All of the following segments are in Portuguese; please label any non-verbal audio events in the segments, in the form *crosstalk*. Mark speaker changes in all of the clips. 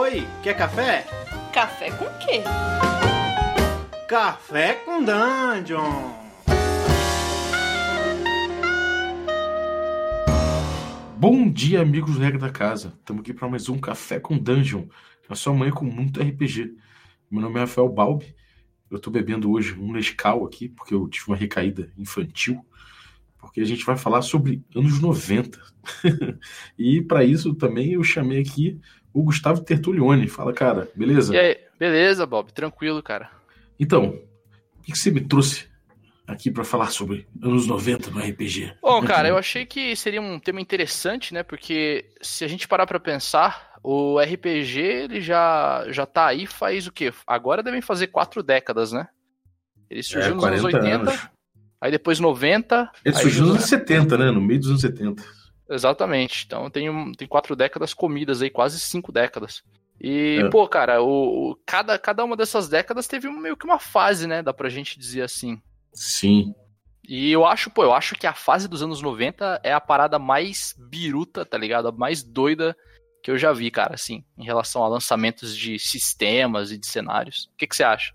Speaker 1: Oi, quer café?
Speaker 2: Café com quê?
Speaker 1: Café com Dungeon!
Speaker 3: Bom dia, amigos do Regra da Casa. Estamos aqui para mais um Café com Dungeon, na sua manhã com muito RPG. Meu nome é Rafael Balbi. Eu estou bebendo hoje um Nescau aqui, porque eu tive uma recaída infantil. Porque a gente vai falar sobre anos 90. *laughs* e para isso também eu chamei aqui o Gustavo Tertulione. Fala, cara, beleza?
Speaker 4: E aí, beleza, Bob? Tranquilo, cara.
Speaker 3: Então, o que você me trouxe aqui para falar sobre anos 90 no RPG.
Speaker 4: Bom, cara, eu achei que seria um tema interessante, né? Porque se a gente parar para pensar, o RPG ele já já tá aí faz o quê? Agora devem fazer quatro décadas, né? Ele surgiu
Speaker 3: É,
Speaker 4: nos anos
Speaker 3: 40
Speaker 4: 80,
Speaker 3: anos.
Speaker 4: aí depois 90.
Speaker 3: Ele surgiu nos anos 70, né? No meio dos anos 70.
Speaker 4: Exatamente. Então tem, um, tem quatro décadas comidas aí, quase cinco décadas. E,
Speaker 3: É.
Speaker 4: pô, cara, o, o- cada, cada uma dessas décadas teve meio que uma fase, né? Dá pra gente dizer assim.
Speaker 3: Sim.
Speaker 4: E eu acho, pô, eu acho que a fase dos anos 90 é a parada mais biruta, tá ligado? A mais doida que eu já vi, cara, assim, em relação a lançamentos de sistemas e de cenários. O que, que você acha?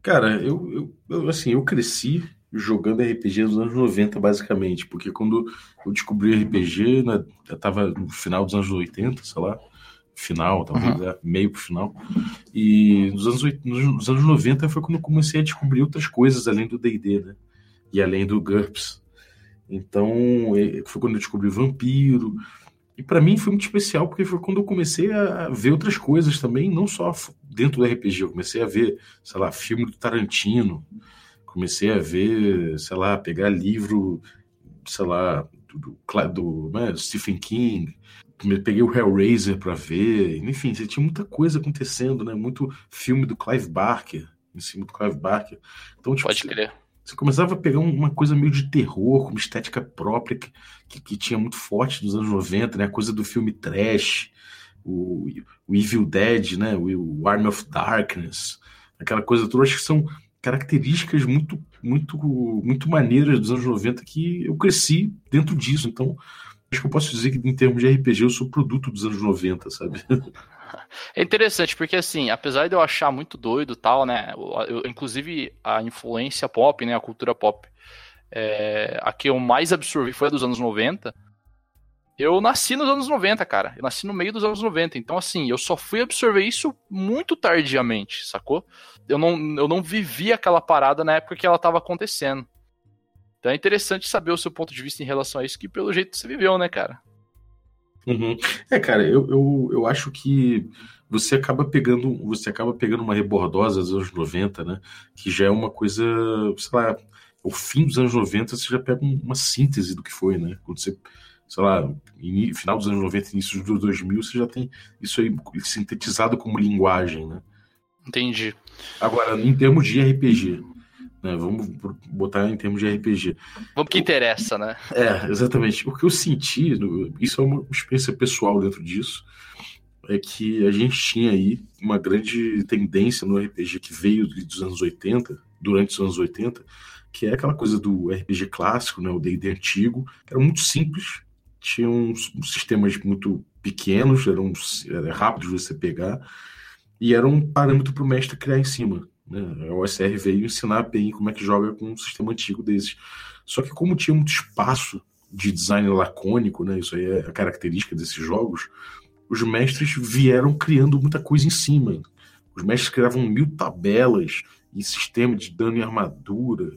Speaker 3: Cara, eu, eu, eu, assim, eu cresci jogando RPG nos anos 90, basicamente, porque quando eu descobri RPG, né, eu tava no final dos anos 80, sei lá, final, talvez, é, meio pro final, e nos anos, nos nos anos 90 foi quando eu comecei a descobrir outras coisas além do D&D, né, e além do GURPS. Então, é, foi quando eu descobri Vampiro, e pra mim foi muito especial, porque foi quando eu comecei a ver outras coisas também, não só dentro do RPG, eu comecei a ver sei lá, filme do Tarantino. Comecei a ver, sei lá, pegar livro, sei lá, do, do, né, Stephen King. Peguei o Hellraiser para ver. Enfim, você tinha muita coisa acontecendo, né? Muito filme do Clive Barker, em cima do Clive Barker. Então, tipo,
Speaker 4: Pode
Speaker 3: você-
Speaker 4: crer.
Speaker 3: você começava a pegar um- uma coisa meio de terror, com uma estética própria, que, que, que tinha muito forte nos anos 90, né? A coisa do filme trash, o, o Evil Dead, né? O, o Army of Darkness, aquela coisa toda. Acho que são características muito, muito, muito maneiras dos anos 90 que eu cresci dentro disso. Então, acho que eu posso dizer que, em termos de RPG, eu sou produto dos anos 90, sabe?
Speaker 4: É interessante, porque assim, apesar de eu achar muito doido tal, né? eu- inclusive a influência pop, né? A cultura pop, é, a que eu mais absorvi foi a dos anos 90. Eu nasci nos anos 90, cara. Eu nasci no meio dos anos 90. Então, assim, eu só fui absorver isso muito tardiamente, sacou? Eu não, eu não vivi aquela parada na época que ela tava acontecendo. Então é interessante saber o seu ponto de vista em relação a isso, que pelo jeito você viveu, né, cara?
Speaker 3: Uhum. É, cara, eu, eu, eu acho que você acaba pegando você acaba pegando uma rebordosa dos anos 90, né? Que já é uma coisa, sei lá, o fim dos anos 90 você já pega um- uma síntese do que foi, né? Quando você, sei lá, final dos anos 90, início dos 2000, você já tem isso aí sintetizado como linguagem, né?
Speaker 4: Entendi.
Speaker 3: Agora, em termos de RPG, né? Vamos botar em termos de RPG.
Speaker 4: Vamos que interessa, né?
Speaker 3: É, exatamente. O que eu senti, isso é uma experiência pessoal dentro disso, é que a gente tinha aí uma grande tendência no RPG que veio dos anos 80, durante os anos 80, que é aquela coisa do RPG clássico, né, o D&D antigo, que era muito simples, tinha uns sistemas muito pequenos, eram era rápidos de você pegar, e era um parâmetro para o mestre criar em cima. Né? A OSR veio ensinar bem como é que joga com um sistema antigo desses. Só que como tinha muito espaço de design lacônico, né, isso aí é a característica desses jogos, os mestres vieram criando muita coisa em cima. Os mestres criavam mil tabelas e sistema de dano e armadura.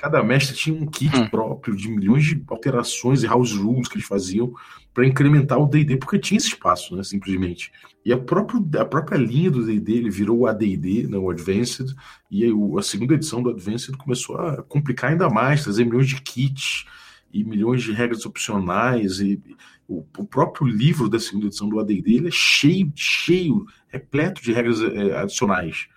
Speaker 3: Cada mestre tinha um kit
Speaker 4: Hum.
Speaker 3: próprio de milhões de alterações e house rules que eles faziam para incrementar o D&D, porque tinha esse espaço, né, simplesmente. E a, próprio, a própria linha do D&D, ele virou o AD&D, né, o Advanced, e aí a segunda edição do Advanced começou a complicar ainda mais, trazer milhões de kits e milhões de regras opcionais e o, o próprio livro da segunda edição do AD&D ele é cheio, cheio, repleto de regras eh, adicionais.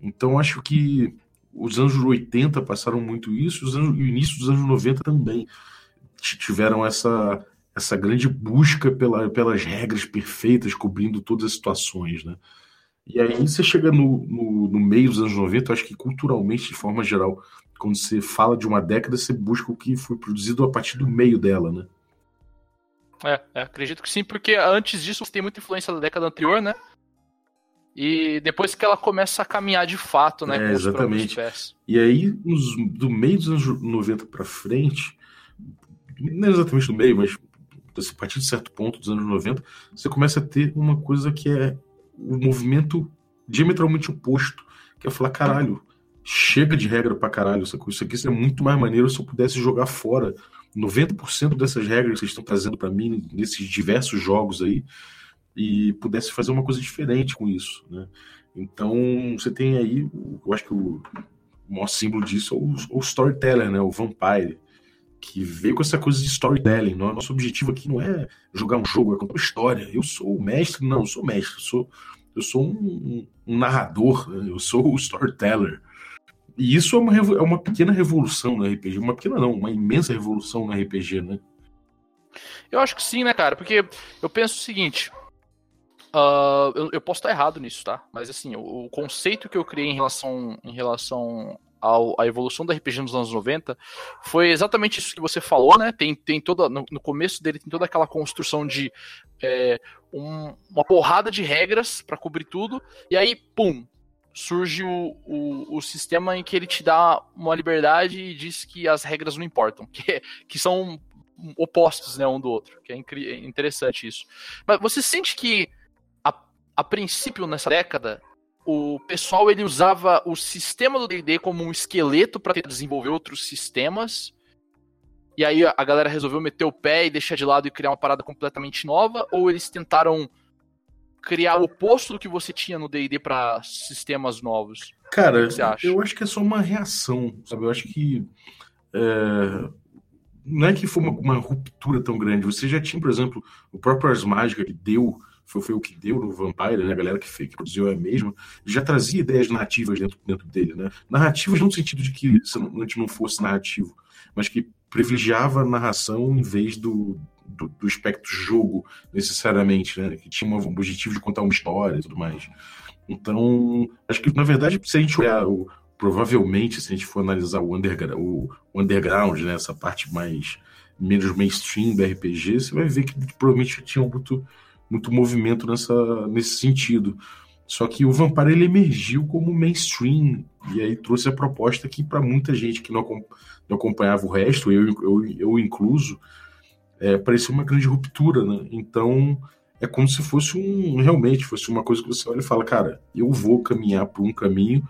Speaker 3: Então acho que os anos 80 passaram muito isso, os anos, o início dos anos 90 também tiveram essa essa grande busca pela, pelas regras perfeitas, cobrindo todas as situações, né? E aí você chega no, no, no meio dos anos 90, eu acho que culturalmente, de forma geral, quando você fala de uma década, você busca o que foi produzido a partir do meio dela, né?
Speaker 4: É, é, acredito que sim, porque antes disso tem muita influência da década anterior, né? E depois que ela começa a caminhar de fato, né?
Speaker 3: É, exatamente. E aí, nos, do meio dos anos 90 para frente, não é exatamente do meio, mas a partir de certo ponto dos anos 90, você começa a ter uma coisa que é o um movimento diametralmente oposto, que é falar, caralho, chega de regra pra caralho, isso aqui seria muito mais maneiro se eu pudesse jogar fora 90% dessas regras que vocês estão trazendo para mim nesses diversos jogos aí e pudesse fazer uma coisa diferente com isso, né? Então, você tem aí, eu acho que o maior símbolo disso é o, o storyteller, né? O Vampire, que veio com essa coisa de storytelling. Nosso objetivo aqui não é jogar um jogo, é contar uma história. Eu sou o mestre, não, eu sou mestre, eu sou, eu sou um, um narrador, né? eu sou o storyteller. E isso é uma, é uma pequena revolução no RPG. Uma pequena não, uma imensa revolução no RPG, né?
Speaker 4: Eu acho que sim, né, cara? Porque eu penso o seguinte. Uh, eu, eu, posso estar errado nisso, tá? Mas assim, o, o, conceito que eu criei em relação, em relação ao, à evolução da RPG nos anos 90 foi exatamente isso que você falou, né? Tem, tem toda. No, no começo dele tem toda aquela construção de é, um, uma porrada de regras para cobrir tudo, e aí, pum, surge o, o, o, sistema em que ele te dá uma liberdade e diz que as regras não importam, *laughs* que, que são opostos né, um do outro, que é, é interessante isso. Mas você sente que a, princípio nessa década o pessoal ele usava o sistema do D&D como um esqueleto para desenvolver outros sistemas e aí a galera resolveu meter o pé e deixar de lado e criar uma parada completamente nova ou eles tentaram criar o oposto do que você tinha no D&D para sistemas novos?
Speaker 3: Cara, eu acho que é só uma reação, sabe? Eu acho que é... não é que foi uma, uma, ruptura tão grande. Você já tinha, por exemplo, o próprio Ars Mágica que deu, foi, foi o que deu no Vampire, né? A galera que, fez, que produziu é mesmo, já trazia ideias narrativas dentro, dentro dele, né? Narrativas no sentido de que a gente não fosse narrativo, mas que privilegiava a narração em vez do, do, do espectro jogo, necessariamente, né? Que tinha um objetivo de contar uma história e tudo mais. Então, acho que, na verdade, se a gente olhar, o, provavelmente, se a gente for analisar o, undergra o, o underground, né? Essa parte mais menos mainstream do RPG, você vai ver que, que provavelmente tinha muito, muito movimento nessa, nesse sentido. Só que o Vampire ele emergiu como mainstream e aí trouxe a proposta que para muita gente que não, não acompanhava o resto, eu, eu, eu incluso, é, parecia uma grande ruptura, né? Então é como se fosse um realmente fosse uma coisa que você olha e fala, cara, eu vou caminhar por um caminho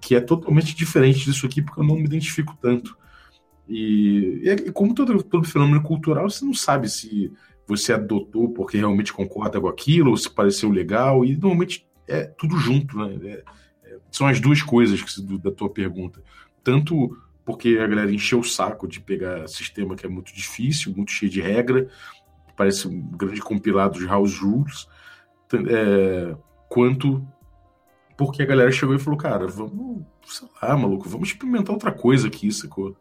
Speaker 3: que é totalmente diferente disso aqui porque eu não me identifico tanto. E, e como todo, todo fenômeno cultural, você não sabe se você adotou porque realmente concorda com aquilo ou se pareceu legal e normalmente é tudo junto, né? É, é, são as duas coisas que, da tua pergunta. Tanto porque a galera encheu o saco de pegar sistema que é muito difícil, muito cheio de regra, parece um grande compilado de house rules, é, quanto porque a galera chegou e falou, cara, vamos, sei lá, maluco, vamos experimentar outra coisa aqui, sacou?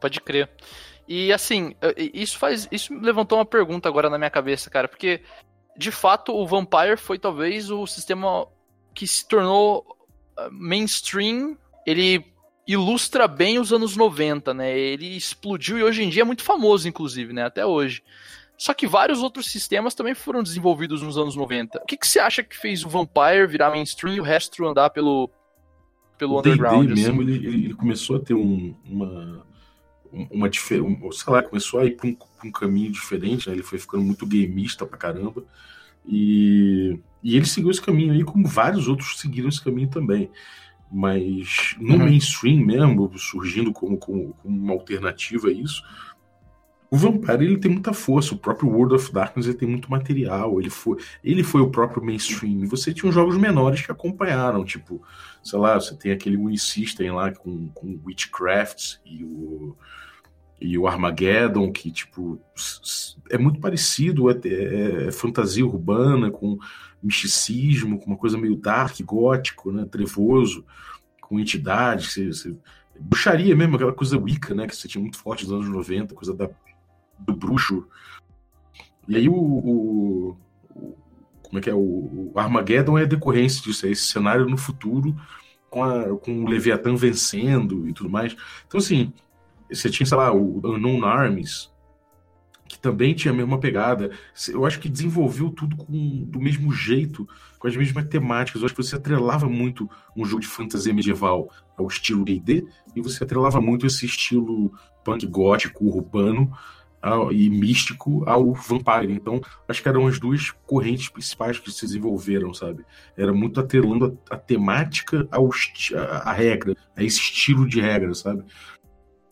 Speaker 4: Pode crer. E assim, isso faz. Isso levantou uma pergunta agora na minha cabeça, cara, porque de fato o Vampire foi talvez o sistema que se tornou ah, mainstream. Ele ilustra bem os anos 90, né? Ele explodiu e hoje em dia é muito famoso, inclusive, né? Até hoje. Só que vários outros sistemas também foram desenvolvidos nos anos 90. O que, que você acha que fez o Vampire virar mainstream e o resto andar pelo, pelo
Speaker 3: o
Speaker 4: underground?
Speaker 3: D&D mesmo, ele, ele, começou a ter um, uma, uma diferença, sei lá, começou a ir para um, um, caminho diferente, né? Ele foi ficando muito gameista pra caramba. E, e ele seguiu esse caminho aí, como vários outros seguiram esse caminho também mas no uhum. mainstream mesmo, surgindo como, como, como, uma alternativa a isso, o Vampire ele tem muita força. O próprio World of Darkness ele tem muito material. Ele foi, ele foi o próprio mainstream. E você tinha jogos menores que acompanharam, tipo, sei lá, você tem aquele Win System lá com, com Witchcraft e o e o Armageddon, que tipo é muito parecido, é, é, é fantasia urbana com misticismo, com uma coisa meio dark, gótico, né, trevoso, com entidades, você, você, bruxaria mesmo, aquela coisa Wicca, né, que você tinha muito forte nos anos 90, coisa da, do bruxo. E aí o, o, o como é que é, o, o, Armageddon é decorrência disso, é esse cenário no futuro com, a, com o Leviatã vencendo e tudo mais. Então, assim, você tinha, sei lá, o Unknown Armies, que também tinha a mesma pegada. Eu acho que desenvolveu tudo com, do mesmo jeito, com as mesmas temáticas. Eu acho que você atrelava muito um jogo de fantasia medieval ao estilo D&D e você atrelava muito esse estilo punk gótico, urbano ao, e místico ao Vampire. Então, acho que eram as duas correntes principais que se desenvolveram, sabe? Era muito atrelando a, a temática ao, a, a regra, a esse estilo de regra, sabe?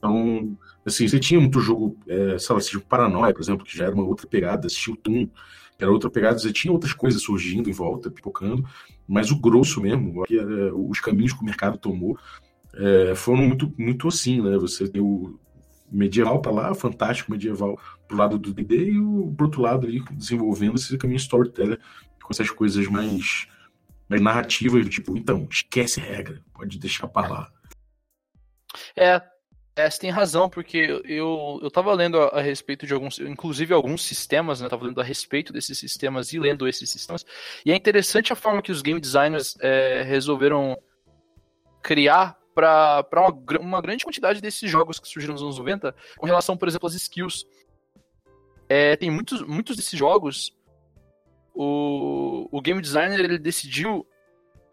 Speaker 3: Então, assim, você tinha muito jogo, é, sei lá, assistiu Paranoia, por exemplo, que já era uma outra pegada, assistiu Toon, que era outra pegada, você tinha outras coisas surgindo em volta, pipocando, mas o grosso mesmo, era, os caminhos que o mercado tomou, é, foram muito, muito assim, né? Você tem o medieval para lá, fantástico medieval pro lado do D&D e o pro outro lado ali desenvolvendo esse caminho storyteller com essas coisas mais, mais narrativas, tipo, então, esquece regra, pode deixar para lá.
Speaker 4: É, é, você tem razão, porque eu, eu tava lendo a, a, respeito de alguns, inclusive alguns sistemas, né? Eu tava lendo a respeito desses sistemas e lendo esses sistemas. E é interessante a forma que os game designers é, resolveram criar para uma, uma grande quantidade desses jogos que surgiram nos anos 90, com relação, por exemplo, às skills. É, tem muitos, muitos desses jogos, o, o game designer ele decidiu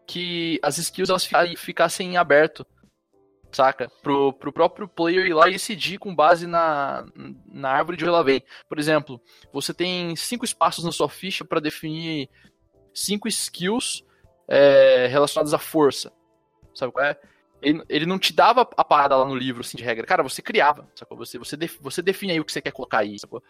Speaker 4: que as skills elas ficassem em aberto saca? Pro, pro próprio player ir lá e decidir com base na, na árvore de onde ela vem. Por exemplo, você tem cinco espaços na sua ficha para definir cinco skills é, relacionadas à força. Sabe qual é? Ele, ele não te dava a parada lá no livro assim, de regra. Cara, você criava, sacou? Você, você, def, você define aí o que você quer colocar aí, sacou?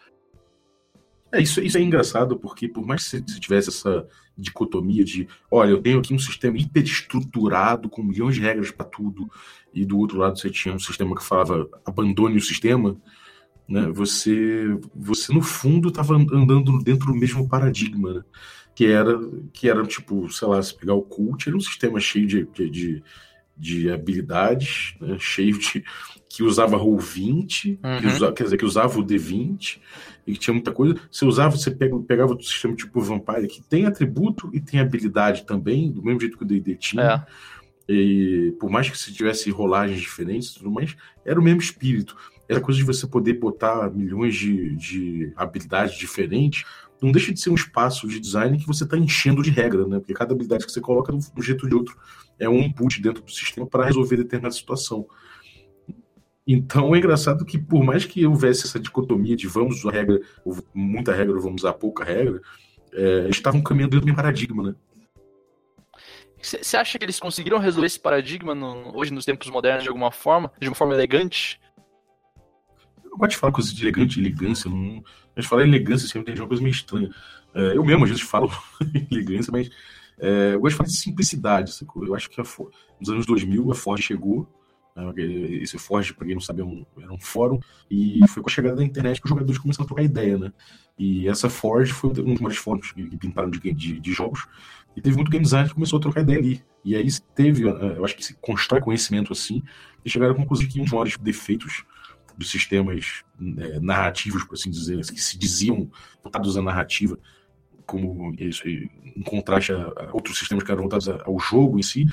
Speaker 3: É, isso, isso é engraçado, porque por mais que você tivesse essa dicotomia de, olha, eu tenho aqui um sistema hiperestruturado, com milhões de regras para tudo, e do outro lado você tinha um sistema que falava abandone o sistema, né? Você, você no fundo estava andando dentro do mesmo paradigma, né? que era que era tipo, sei lá, se pegar o cult, era um sistema cheio de, de, de habilidades, né? cheio de que usava roll 20, uhum. que usava, quer dizer, que usava o D20 e que tinha muita coisa. Você usava, você pega, pegava o sistema tipo Vampire, que tem atributo e tem habilidade também, do mesmo jeito que o D&D tinha. É. E por mais que você tivesse rolagens diferentes e tudo mais, era o mesmo espírito. Era coisa de você poder botar milhões de, de habilidades diferentes. Não deixa de ser um espaço de design que você está enchendo de regra, né? Porque cada habilidade que você coloca, de um jeito ou de outro, é um input dentro do sistema para resolver determinada situação. Então é engraçado que, por mais que houvesse essa dicotomia de vamos usar regra, muita regra, ou vamos usar pouca regra, é, estavam caminhando dentro do mesmo paradigma, né?
Speaker 4: Você acha que eles conseguiram resolver esse paradigma no, hoje nos tempos modernos de alguma forma? De uma forma elegante?
Speaker 3: Eu gosto de falar coisas de elegante, elegância. Não... Mas falar elegância sempre tem uma coisa meio estranha. É, eu mesmo às vezes falo *laughs* elegância, mas é, eu gosto de falar de simplicidade. Eu acho que a, nos anos 2000 a Ford chegou esse Forge, para quem não sabe, é era um fórum, e foi com a chegada da internet que os jogadores começaram a trocar ideia, né? E essa Forge foi um dos maiores fóruns que pintaram de, de, de, jogos, e teve muito game design que começou a trocar ideia ali. E aí teve, eu acho que se constrói conhecimento assim, e chegaram à conclusão que um dos maiores defeitos dos sistemas é, narrativos, por assim dizer, que se diziam voltados à narrativa, como isso, em contraste a, a outros sistemas que eram voltados ao jogo em si,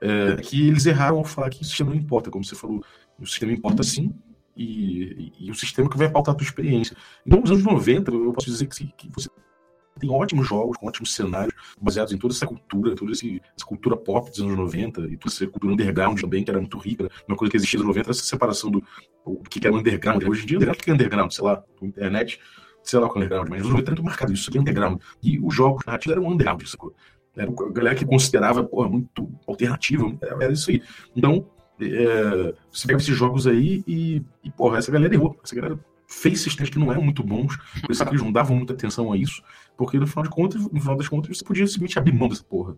Speaker 3: é, que eles erraram ao falar que o sistema não importa, como você falou, o sistema importa sim, e, e, e o sistema que vai pautar a tua experiência. Então, nos anos 90, eu posso dizer que, que você tem ótimos jogos, com ótimos cenários, baseados em toda essa cultura, toda essa cultura pop dos anos 90, e toda essa cultura underground também, que era muito rica. Uma coisa que existia nos 90 essa separação do, do que era underground. Hoje em dia, o que é underground? Sei lá, internet, sei lá o que é underground, mas nos 90 era muito marcado isso, aqui é underground. E os jogos narrativos eram underground, sacou? Era a galera que considerava porra, muito alternativa, era isso aí. Então, é, você pega esses jogos aí e, e, porra, essa galera errou. Essa galera fez sistemas que não eram muito bons, por isso que eles não davam muita atenção a isso, porque no final de contas, no final das contas, você podia simplesmente abrir mão dessa porra.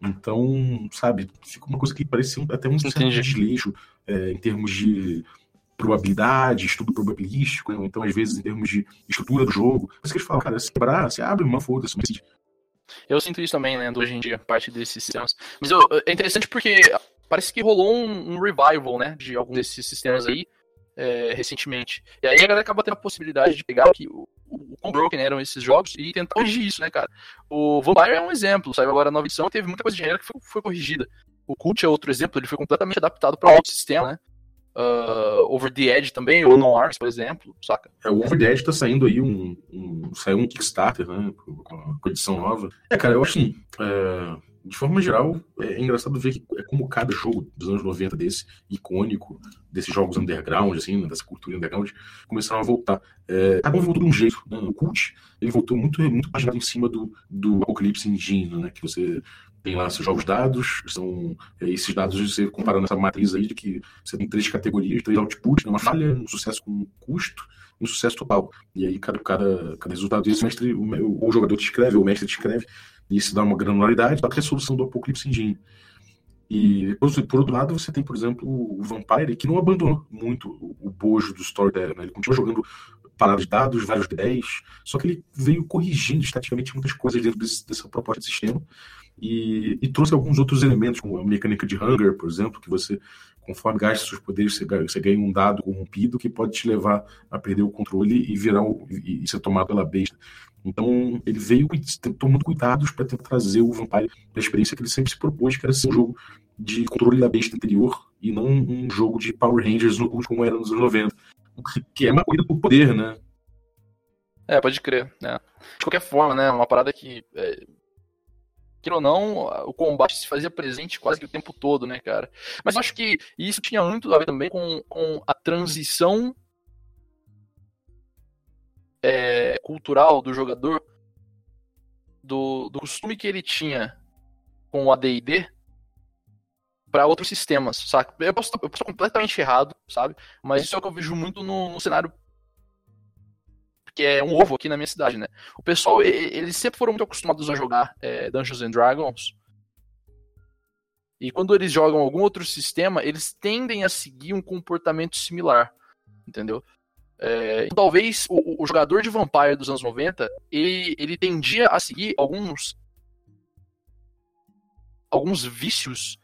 Speaker 3: Então, sabe, fica uma coisa que parecia até um certo desleixo é, em termos de probabilidade, estudo probabilístico, né? então às vezes em termos de estrutura do jogo. Mas que eles falam, cara, se quebrar, você abre uma foda-se, mas
Speaker 4: eu sinto isso também, lendo hoje em dia, parte desses sistemas. Mas eu, é interessante porque parece que rolou um, um, revival, né, de alguns desses sistemas aí, é, recentemente. E aí a galera acaba tendo a possibilidade de pegar o, o quão broken eram esses jogos e tentar corrigir isso, né, cara? O Vampire é um exemplo, saiu agora a nova edição, teve muita coisa de gênero que foi, foi corrigida. O Cult é outro exemplo, ele foi completamente adaptado para outro sistema, né? Uh, Over the Edge também, ou No Arms, por exemplo, saca?
Speaker 3: É, o Over the Edge tá saindo aí um, um saiu um Kickstarter, né, com a edição nova. É, cara, eu acho assim, é, de forma geral, é engraçado ver que é como cada jogo dos anos 90 desse, icônico, desses jogos underground, assim, né, dessa cultura underground, começaram a voltar. É, cada um voltou de um jeito, né? O Cult, ele voltou muito, muito baseado em cima do, do Apocalypse Engine, né? Que você tem lá seus jogos dados, são é, esses dados você comparando essa matriz aí de que você tem três categorias, três outputs, né, uma falha, um sucesso com custo, um sucesso total. E aí cada, cada, cada resultado desse, mestre, o, o jogador te escreve, o mestre te escreve, e isso dá uma granularidade da resolução do Apocalypse Engine. E, por, por, outro lado, você tem, por exemplo, o Vampire, que não abandonou muito o, bojo do Storyteller. Né? Ele continua jogando paradas de dados, vários D10, só que ele veio corrigindo estaticamente muitas coisas dentro desse, dessa proposta de sistema e, e, trouxe alguns outros elementos, como a mecânica de Hunger, por exemplo, que você, conforme gasta seus poderes, você ganha, você ganha um dado corrompido que pode te levar a perder o controle e virar o, e, e ser tomado pela besta. Então, ele veio tomando cuidados para tentar trazer o Vampire para a experiência que ele sempre se propôs, que era ser um jogo de controle da besta interior e não um jogo de Power Rangers como era nos anos 90. Que é uma coisa por poder, né?
Speaker 4: É, pode crer. Né? De qualquer forma, né? Uma parada que. É, que ou não, o combate se fazia presente quase que o tempo todo, né, cara? Mas eu acho que isso tinha muito a ver também com, com a transição é, cultural do jogador, do, do costume que ele tinha com o AD&D para outros sistemas, sabe? Eu posso, eu posso estar completamente errado, sabe? Mas isso é o que eu vejo muito no, no cenário que é um ovo aqui na minha cidade, né? O pessoal, eles sempre foram muito acostumados a jogar é, Dungeons and Dragons. E quando eles jogam algum outro sistema, eles tendem a seguir um comportamento similar, entendeu? É, então, talvez o, o, jogador de Vampire dos anos 90, ele, ele tendia a seguir alguns alguns vícios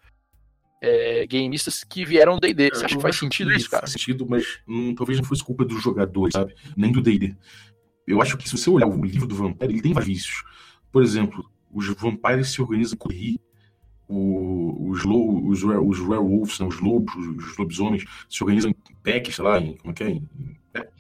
Speaker 4: é, gameistas que vieram do D&D. Você acha que faz sentido isso, cara?
Speaker 3: Faz sentido, mas hum, talvez não fosse culpa dos jogadores, sabe? Nem do D&D. Eu acho que se você olhar o livro do Vampire, ele tem vários vícios. Por exemplo, os Vampires se organizam em correr, os, os, os werewolves, né, os lobos, os lobisomens, se organizam em packs, sei lá, em, como é que é? Em,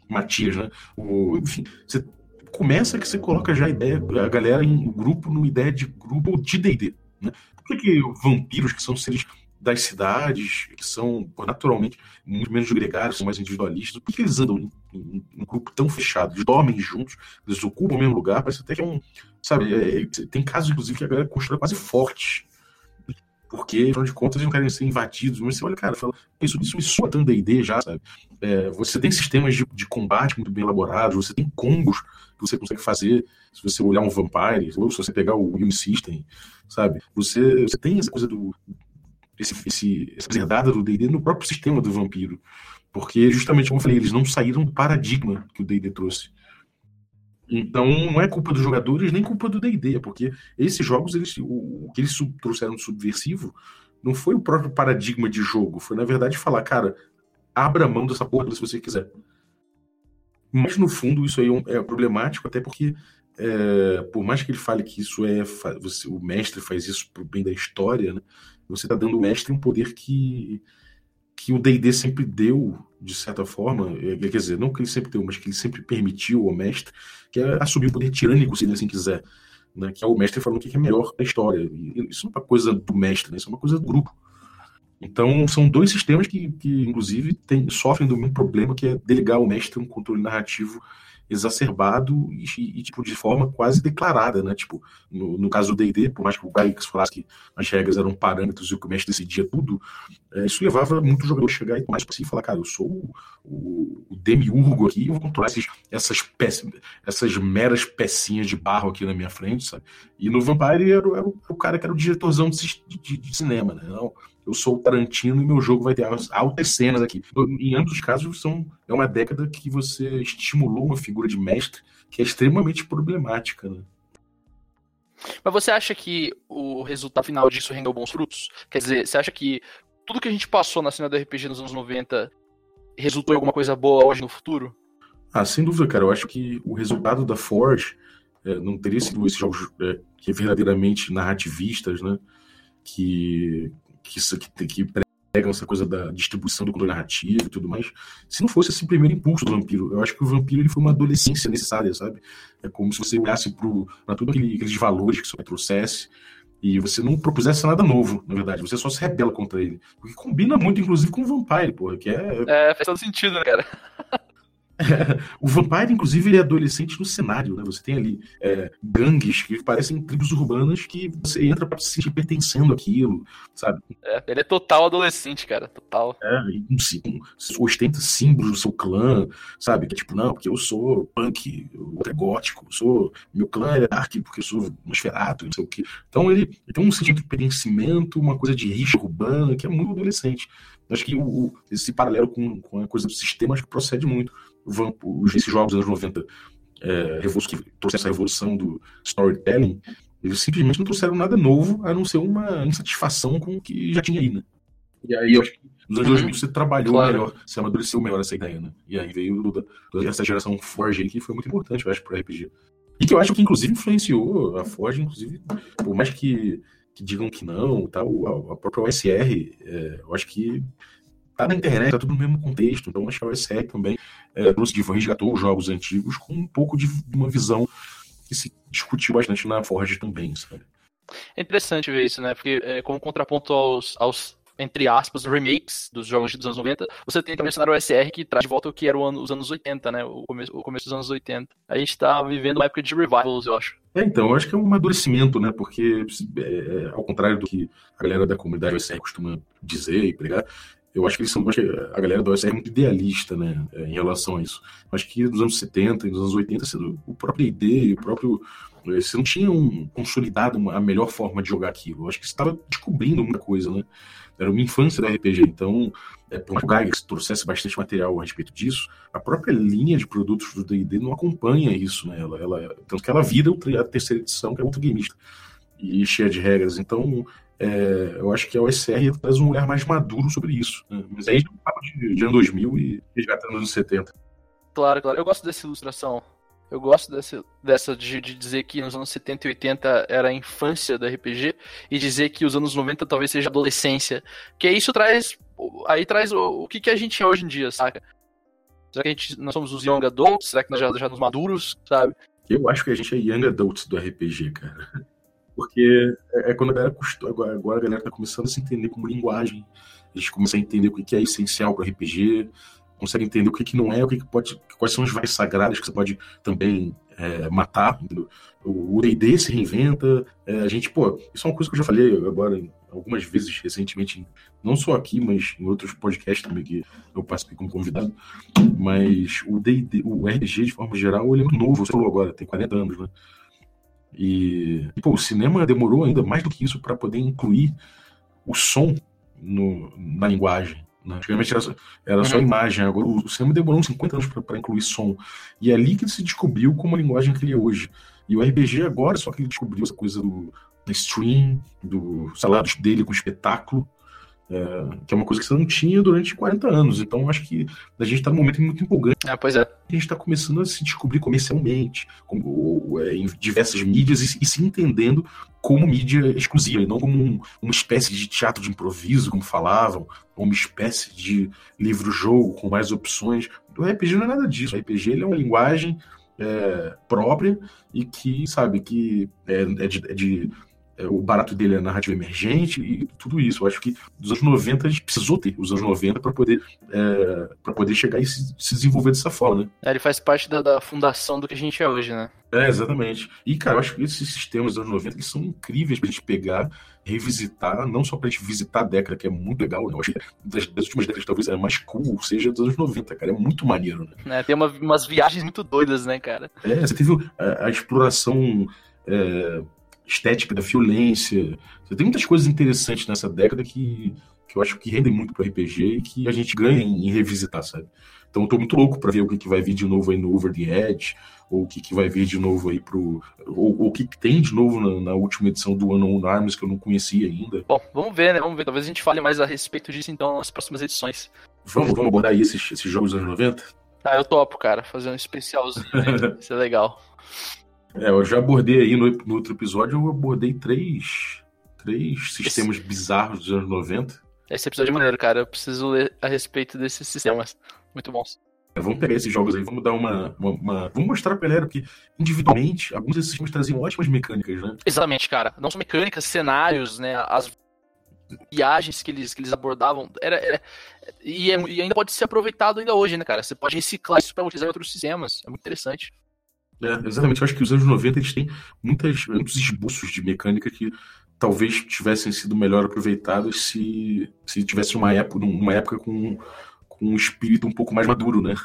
Speaker 3: Matias, né? O, enfim, você começa que você coloca já a ideia, a galera em grupo, numa ideia de grupo de D&D, né? Por que, que vampiros, que são seres das cidades, que são naturalmente muito menos gregários, são mais individualistas, por que eles andam em, em, em um grupo tão fechado? Eles dormem juntos, eles ocupam o mesmo lugar, parece até que é um. Sabe, é, tem casos, inclusive, que a galera constrói quase forte porque, afinal de contas, eles não querem ser invadidos. Mas você olha, cara, fala, isso, isso me soa tanto D&D já, sabe? É, você tem sistemas de, de, combate muito bem elaborados, você tem combos que você consegue fazer se você olhar um Vampire, ou se você pegar o Wim System, sabe? Você, você tem essa coisa do... Esse, esse, essa herdada do D&D no próprio sistema do vampiro. Porque, justamente como eu falei, eles não saíram do paradigma que o D&D trouxe. Então não é culpa dos jogadores nem culpa do D&D, porque esses jogos eles, o, o que eles sub, trouxeram de subversivo não foi o próprio paradigma de jogo, foi na verdade falar, cara, abra mão dessa porra se você quiser. Mas no fundo isso aí é, é problemático, até porque é, por mais que ele fale que isso é o mestre faz isso pro bem da história, né, você está dando ao mestre um poder que que o D&D sempre deu, de certa forma, é, quer dizer, não que ele sempre deu, mas que ele sempre permitiu ao mestre, que é assumir o poder tirânico, se ele assim quiser, né? que é o mestre falando o que é melhor da história. E isso não é uma coisa do mestre, né? isso é uma coisa do grupo. Então, são dois sistemas que, que inclusive, tem, sofrem do mesmo problema, que é delegar ao mestre um controle narrativo exacerbado e, e, tipo, de forma quase declarada, né? Tipo, no, no caso do D&D, por mais que o Gaix falasse que as regras eram parâmetros e o que mestre decidia tudo, é, isso levava muito jogador a chegar e mais para si e falar, cara, eu sou o, o, o demiurgo aqui, eu vou controlar esses, essas, peças, essas meras pecinhas de barro aqui na minha frente, sabe? E no Vampire era, era, o, o cara que era o diretorzão de, de, de cinema, né? Não, eu sou o Tarantino e meu jogo vai ter altas cenas aqui. Em ambos os casos, são, é uma década que você estimulou uma figura de mestre que é extremamente problemática. Né?
Speaker 4: Mas você acha que o resultado final disso rendeu bons frutos? Quer dizer, você acha que tudo que a gente passou na cena do RPG nos anos 90 resultou em alguma coisa boa hoje no futuro?
Speaker 3: Ah, sem dúvida, cara. Eu acho que o resultado da Forge é, não teria sido esses jogos é, que verdadeiramente narrativistas, né? Que, que, que, que pegam essa coisa da distribuição do controle narrativo e tudo mais. Se não fosse esse primeiro impulso do vampiro, eu acho que o vampiro ele foi uma adolescência necessária, sabe? É como se você olhasse para tudo aquele, aqueles valores que pai trouxesse e você não propusesse nada novo, na verdade. Você só se rebela contra ele. O que combina muito, inclusive, com o Vampire, porra, que é.
Speaker 4: É, faz todo sentido, né, cara? *laughs*
Speaker 3: o Vampire, inclusive, ele é adolescente no cenário, né? Você tem ali é, gangues que parecem tribos urbanas que você entra pra se sentir pertencendo àquilo, sabe?
Speaker 4: É, ele é total adolescente, cara, total.
Speaker 3: É, um, ostenta símbolos do seu clã, sabe? Que é tipo, não, porque eu sou punk, o outro é gótico, eu sou, meu clã é dark porque eu sou nosferato, não sei o quê. Então ele, ele tem um sentido de pertencimento, uma coisa de rixa urbana que é muito adolescente. Acho que o, esse paralelo com, com a coisa do sistema acho que procede muito. Os, esses jogos dos anos 90 é, que trouxeram essa revolução do storytelling, eles simplesmente não trouxeram nada novo a não ser uma insatisfação com o que já tinha aí, né? E aí eu acho que nos anos 2000 você trabalhou claro. melhor, você amadureceu melhor essa ideia, né? E aí veio toda essa geração Forge aí que foi muito importante, eu acho, para RPG. E que eu acho que inclusive influenciou a Forge, inclusive, por mais que que digam que não, tal, a, própria OSR, é, eu acho que tá na internet, tá tudo no mesmo contexto, então acho que a OSR também é, resgatou os jogos antigos com um pouco de uma visão que se discutiu bastante na Forge também, sabe?
Speaker 4: É interessante ver isso, né? Porque é, como contraponto aos, aos entre aspas, remakes dos jogos dos anos 90, você tem também o cenário OSR que traz de volta o que era os anos 80, né? O começo, o começo dos anos 80. A gente tá vivendo uma época de revivals, eu acho.
Speaker 3: É, então, eu acho que é um amadurecimento, né? Porque, é, é ao contrário do que a galera da comunidade OSR costuma dizer e pregar, eu acho que eles são, a galera da OSR é muito idealista, né, é, em relação a isso. Eu acho que nos anos 70 e nos anos 80, o próprio ID, o próprio é, você não tinha um, consolidado uma, a melhor forma de jogar aquilo. Eu acho que você estava descobrindo muita coisa, né? Era uma infância da RPG, então, é, por mais que trouxesse bastante material a respeito disso, a própria linha de produtos do D&D não acompanha isso, né? Ela, ela, tanto que ela vira a terceira edição, que é ultra gamista e cheia de regras. Então, é, eu acho que a OSR traz um olhar mais maduro sobre isso. Né? Mas aí a gente fala de, de ano 2000 e resgatando nos anos 70.
Speaker 4: Claro, claro. Eu gosto dessa ilustração. Eu gosto dessa, dessa de, de, dizer que nos anos 70 e 80 era a infância do RPG e dizer que os anos 90 talvez seja adolescência. Que isso traz. Aí traz o, o que, que a gente é hoje em dia, saca? Será que a gente, nós somos os young adults? Será que nós já, já nos maduros, sabe?
Speaker 3: Eu acho que a gente é young adults do RPG, cara. Porque é, é quando a galera custou, agora, agora a galera tá começando a se entender como linguagem. A gente começa a entender o que é essencial para RPG, consegue entender o que, que não é, o que, que pode, quais são as vaias sagradas que você pode também é, matar. Entendeu? O D&D se reinventa. É, a gente, pô, isso é uma coisa que eu já falei agora algumas vezes recentemente, não só aqui, mas em outros podcasts também que eu participei como convidado. Mas o D&D, o RPG de forma geral, ele é muito novo. Você falou agora, tem 40 anos, né? E, pô, o cinema demorou ainda mais do que isso para poder incluir o som no, na linguagem. Né? Antigamente era, era só uhum. imagem, agora o cinema demorou uns 50 anos para incluir som. E é ali que se descobriu como a linguagem que ele é hoje. E o RPG agora, só que ele descobriu essa coisa do da stream, do salário dele com espetáculo, é, que é uma coisa que você não tinha durante 40 anos. Então, acho que a gente está num momento muito empolgante.
Speaker 4: Ah, pois é. A
Speaker 3: gente está começando a se descobrir comercialmente, como, é, em diversas mídias, e, e, se entendendo como mídia exclusiva, e não como um, uma espécie de teatro de improviso, como falavam, ou uma espécie de livro-jogo com mais opções. O RPG não é nada disso. O RPG é uma linguagem é, própria e que, sabe, que é, é de, é de o barato dele é a narrativa emergente e tudo isso. Eu acho que dos anos 90 a gente precisou ter os anos 90 para poder, é, poder chegar e se, se, desenvolver dessa forma, né?
Speaker 4: É, ele faz parte da, da, fundação do que a gente é hoje, né?
Speaker 3: É, exatamente. E, cara, eu acho que esses sistemas dos anos 90 eles são incríveis pra gente pegar, revisitar, não só pra gente visitar a década, que é muito legal, né? Eu acho que das, das últimas décadas talvez é mais cool, seja dos anos 90, cara. É muito maneiro, né?
Speaker 4: É, tem uma, umas viagens muito doidas, né, cara?
Speaker 3: É, você teve a, a exploração. É, estética da violência. Você tem muitas coisas interessantes nessa década que, que eu acho que rendem muito pro RPG e que a gente ganha em, revisitar, sabe? Então eu tô muito louco para ver o que, que vai vir de novo aí no Over the Edge, ou o que, que vai vir de novo aí pro. Ou, o que, que tem de novo na, na, última edição do Unknown Arms que eu não conhecia ainda.
Speaker 4: Bom, vamos ver, né? Vamos ver. Talvez a gente fale mais a respeito disso então nas próximas edições.
Speaker 3: Vamos, vamos abordar aí esses, esses jogos dos anos 90?
Speaker 4: Ah, eu topo, cara. Fazer um especialzinho. *laughs* Isso é legal.
Speaker 3: É, eu já abordei aí no, no outro episódio, eu abordei três, três sistemas Esse... bizarros dos anos 90.
Speaker 4: Esse episódio é maneiro, cara. Eu preciso ler a respeito desses sistemas. Muito bons.
Speaker 3: É, vamos pegar esses jogos aí, vamos dar uma. uma, uma... Vamos mostrar pra galera que, individualmente, alguns desses sistemas traziam ótimas mecânicas, né?
Speaker 4: Exatamente, cara. Não só mecânicas, cenários, né? As viagens que eles, que eles abordavam. Era, era e, é, e, ainda pode ser aproveitado ainda hoje, né, cara? Você pode reciclar isso para utilizar em outros sistemas. É muito interessante.
Speaker 3: É, exatamente. Eu acho que os anos 90 eles têm muitas, muitos esboços de mecânica que talvez tivessem sido melhor aproveitados se, se tivesse uma época, uma época com, com um espírito um pouco mais maduro, né? *laughs*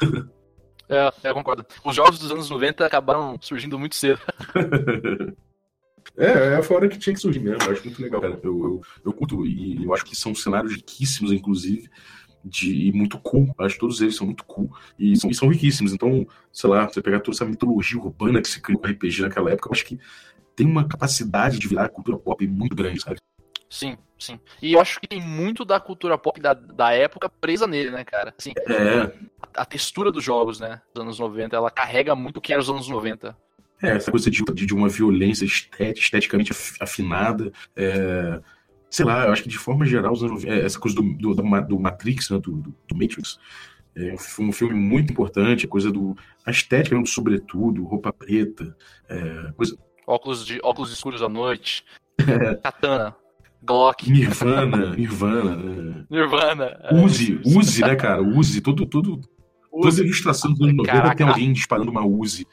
Speaker 4: É, é, eu concordo. Os jogos dos anos 90 acabaram surgindo muito cedo.
Speaker 3: É, é a hora que tinha que surgir mesmo. Eu acho muito legal, cara. Eu, eu, eu curto. E eu acho que são cenários riquíssimos, inclusive. De, e muito cool. Acho que todos eles são muito cool. E são, e são riquíssimos. Então, sei lá, você pegar toda essa mitologia urbana que se criou com RPG naquela época, eu acho que tem uma capacidade de virar cultura pop muito grande, sabe?
Speaker 4: Sim, sim. E eu acho que tem muito da cultura pop da, da época presa nele, né, cara? Assim,
Speaker 3: é.
Speaker 4: A, a, textura dos jogos, né, dos anos 90, ela carrega muito o que era os anos 90.
Speaker 3: É, essa coisa de, de uma violência estética, esteticamente afinada. É, sei lá, eu acho que de forma geral, é, essa coisa do, do, do Matrix, né, do, do Matrix, é um filme muito importante, a coisa do. A estética, do sobretudo, roupa preta, é, coisa.
Speaker 4: Óculos, de, óculos escuros à noite. *laughs* Katana. Glock.
Speaker 3: Nirvana, *laughs* Nirvana. Né?
Speaker 4: Nirvana.
Speaker 3: Use, é, use, né, cara? Use. Todo, todo, toda ilustração dos anos 90 tem alguém disparando uma Uzi.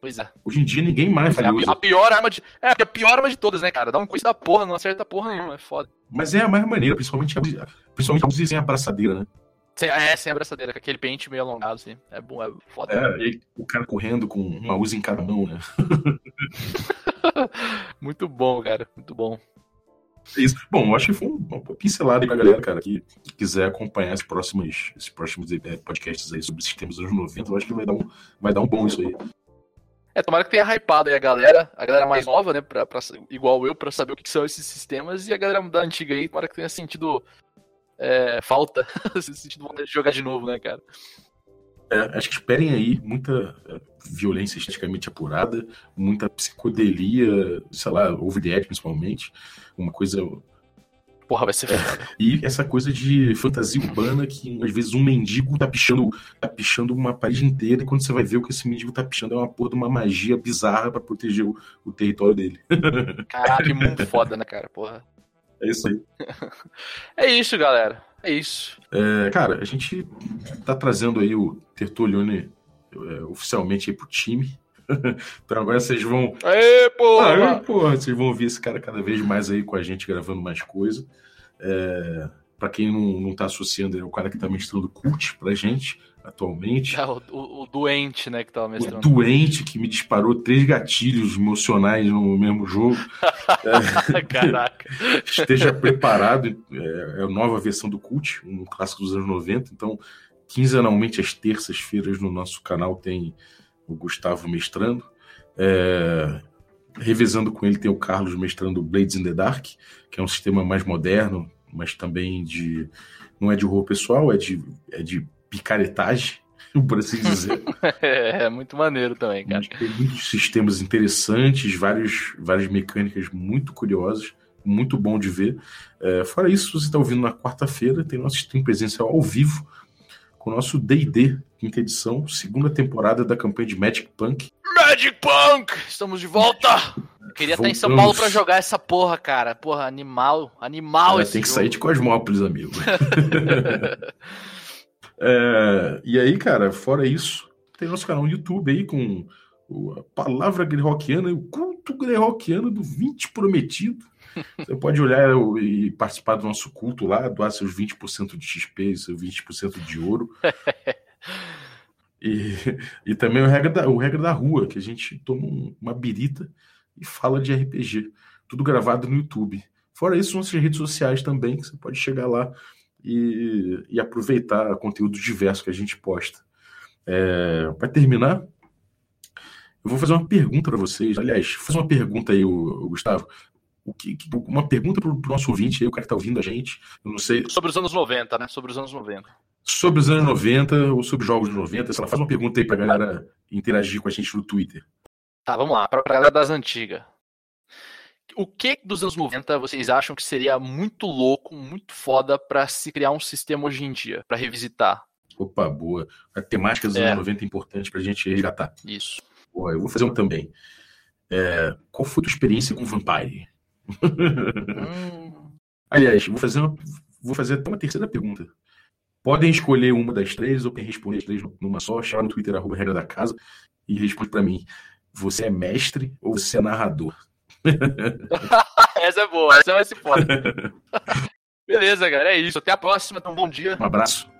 Speaker 4: Pois é.
Speaker 3: Hoje em dia ninguém mais
Speaker 4: é, a, a, pior arma de. É, a pior arma de todas, né, cara? Dá um coisa da porra, não acerta porra nenhuma, é foda.
Speaker 3: Mas é a mais maneira, principalmente a, principalmente a Uzi sem abraçadeira, né?
Speaker 4: Sem, é, sem abraçadeira, com aquele pente meio alongado, assim. É bom, é foda.
Speaker 3: É, e o cara correndo com uma Uzi em cada mão, né? *laughs*
Speaker 4: muito bom, cara, muito bom.
Speaker 3: É isso. Bom, eu acho que foi uma pincelada aí pra galera, cara, que, quiser acompanhar esses próximos, esses próximos é, podcasts aí sobre sistemas dos anos 90, eu acho que vai dar um, vai dar um bom isso aí.
Speaker 4: É, tomara que tenha hypado aí a galera, a galera mais nova, né, pra, pra, igual eu, pra saber o que são esses sistemas, e a galera da antiga aí, tomara que tenha sentido é, falta, *laughs* sentido vontade de jogar de novo, né, cara.
Speaker 3: É, acho que esperem aí muita é, violência esteticamente apurada, muita psicodelia, sei lá, over the edge principalmente, uma coisa
Speaker 4: Porra, vai ser
Speaker 3: é, E essa coisa de fantasia urbana que às vezes um mendigo tá pichando, tá pichando uma parede inteira e quando você vai ver o que esse mendigo tá pichando é uma porra de uma magia bizarra para proteger o, o, território dele. *laughs*
Speaker 4: Caralho, que mundo foda, né, cara? Porra.
Speaker 3: É isso aí. *laughs*
Speaker 4: é isso, galera. É isso.
Speaker 3: É, cara, a gente tá trazendo aí o Tertulione é, oficialmente aí pro time. *laughs* então agora vocês vão.
Speaker 4: Aê, porra!
Speaker 3: Aê, porra! Vocês vão ouvir esse cara cada vez mais aí com a gente gravando mais coisa. É, para quem não, não tá associando, ele é o cara que tá mestrando cult pra gente atualmente.
Speaker 4: É, o, o, o, doente, né, que tava mestrando.
Speaker 3: O doente que me disparou três gatilhos emocionais no mesmo jogo.
Speaker 4: é, *laughs* Caraca.
Speaker 3: Esteja preparado. É, é a nova versão do cult, um clássico dos anos 90. Então, quinzenalmente, às terças-feiras, no nosso canal tem o Gustavo mestrando. É, revezando com ele tem o Carlos mestrando Blades in the Dark, que é um sistema mais moderno, mas também de. Não é de horror pessoal, é de, é de picaretagem, *laughs* por assim dizer. *laughs*
Speaker 4: é, muito maneiro também, cara.
Speaker 3: Tem muitos sistemas interessantes, vários, várias mecânicas muito curiosas, muito bom de ver. É, fora isso, você está ouvindo na quarta-feira, tem nosso stream presencial ao vivo com o nosso D&D, quinta edição, segunda temporada da campanha de Magic Punk.
Speaker 4: Magic Punk! Estamos de volta! Queria Voltamos. estar em São Paulo para jogar essa porra, cara. Porra, animal, animal esse
Speaker 3: Tem que
Speaker 4: jogo.
Speaker 3: sair de Cosmópolis, amigo. *laughs* é, e aí, cara, fora isso, tem nosso canal no YouTube aí com a palavra greyhawkiana e o culto greyhawkiano do 20 prometido. Você pode olhar e participar do nosso culto lá, doar seus 20% de XP, seus 20% de ouro. *laughs* e, e também o regra, da, o regra da rua, que a gente toma uma birita e fala de RPG. Tudo gravado no YouTube. Fora isso, nossas redes sociais também, que você pode chegar lá e, e aproveitar conteúdo diverso que a gente posta. É, para terminar, eu vou fazer uma pergunta para vocês. Aliás, fazer uma pergunta aí, o Gustavo o que, uma pergunta para o nosso ouvinte aí, o cara que está ouvindo a gente, eu não sei.
Speaker 4: Sobre os anos 90, né? Sobre os anos 90.
Speaker 3: Sobre os anos 90 ou sobre jogos de 90, se ela faz uma pergunta aí para a galera interagir com a gente no Twitter.
Speaker 4: Tá, vamos lá, para a galera das antigas. o que dos anos 90 vocês acham que seria muito louco, muito foda para se criar um sistema hoje em dia, para revisitar?
Speaker 3: Opa, boa. A temática dos é. anos 90 é importante pra gente resgatar.
Speaker 4: Isso.
Speaker 3: Boa, eu vou fazer um também. É, qual foi a tua experiência com Vampire? Hum. *laughs* Aliás, vou fazer, uma, vou fazer até uma terceira pergunta. Podem escolher uma das três ou quem responder as três numa só, chama no Twitter, arroba regra da casa, e responde para mim. Você é mestre ou você é narrador? *laughs*
Speaker 4: essa é boa, essa vai ser foda. *laughs* Beleza, galera, é isso. Até a próxima, então bom dia.
Speaker 3: Um abraço.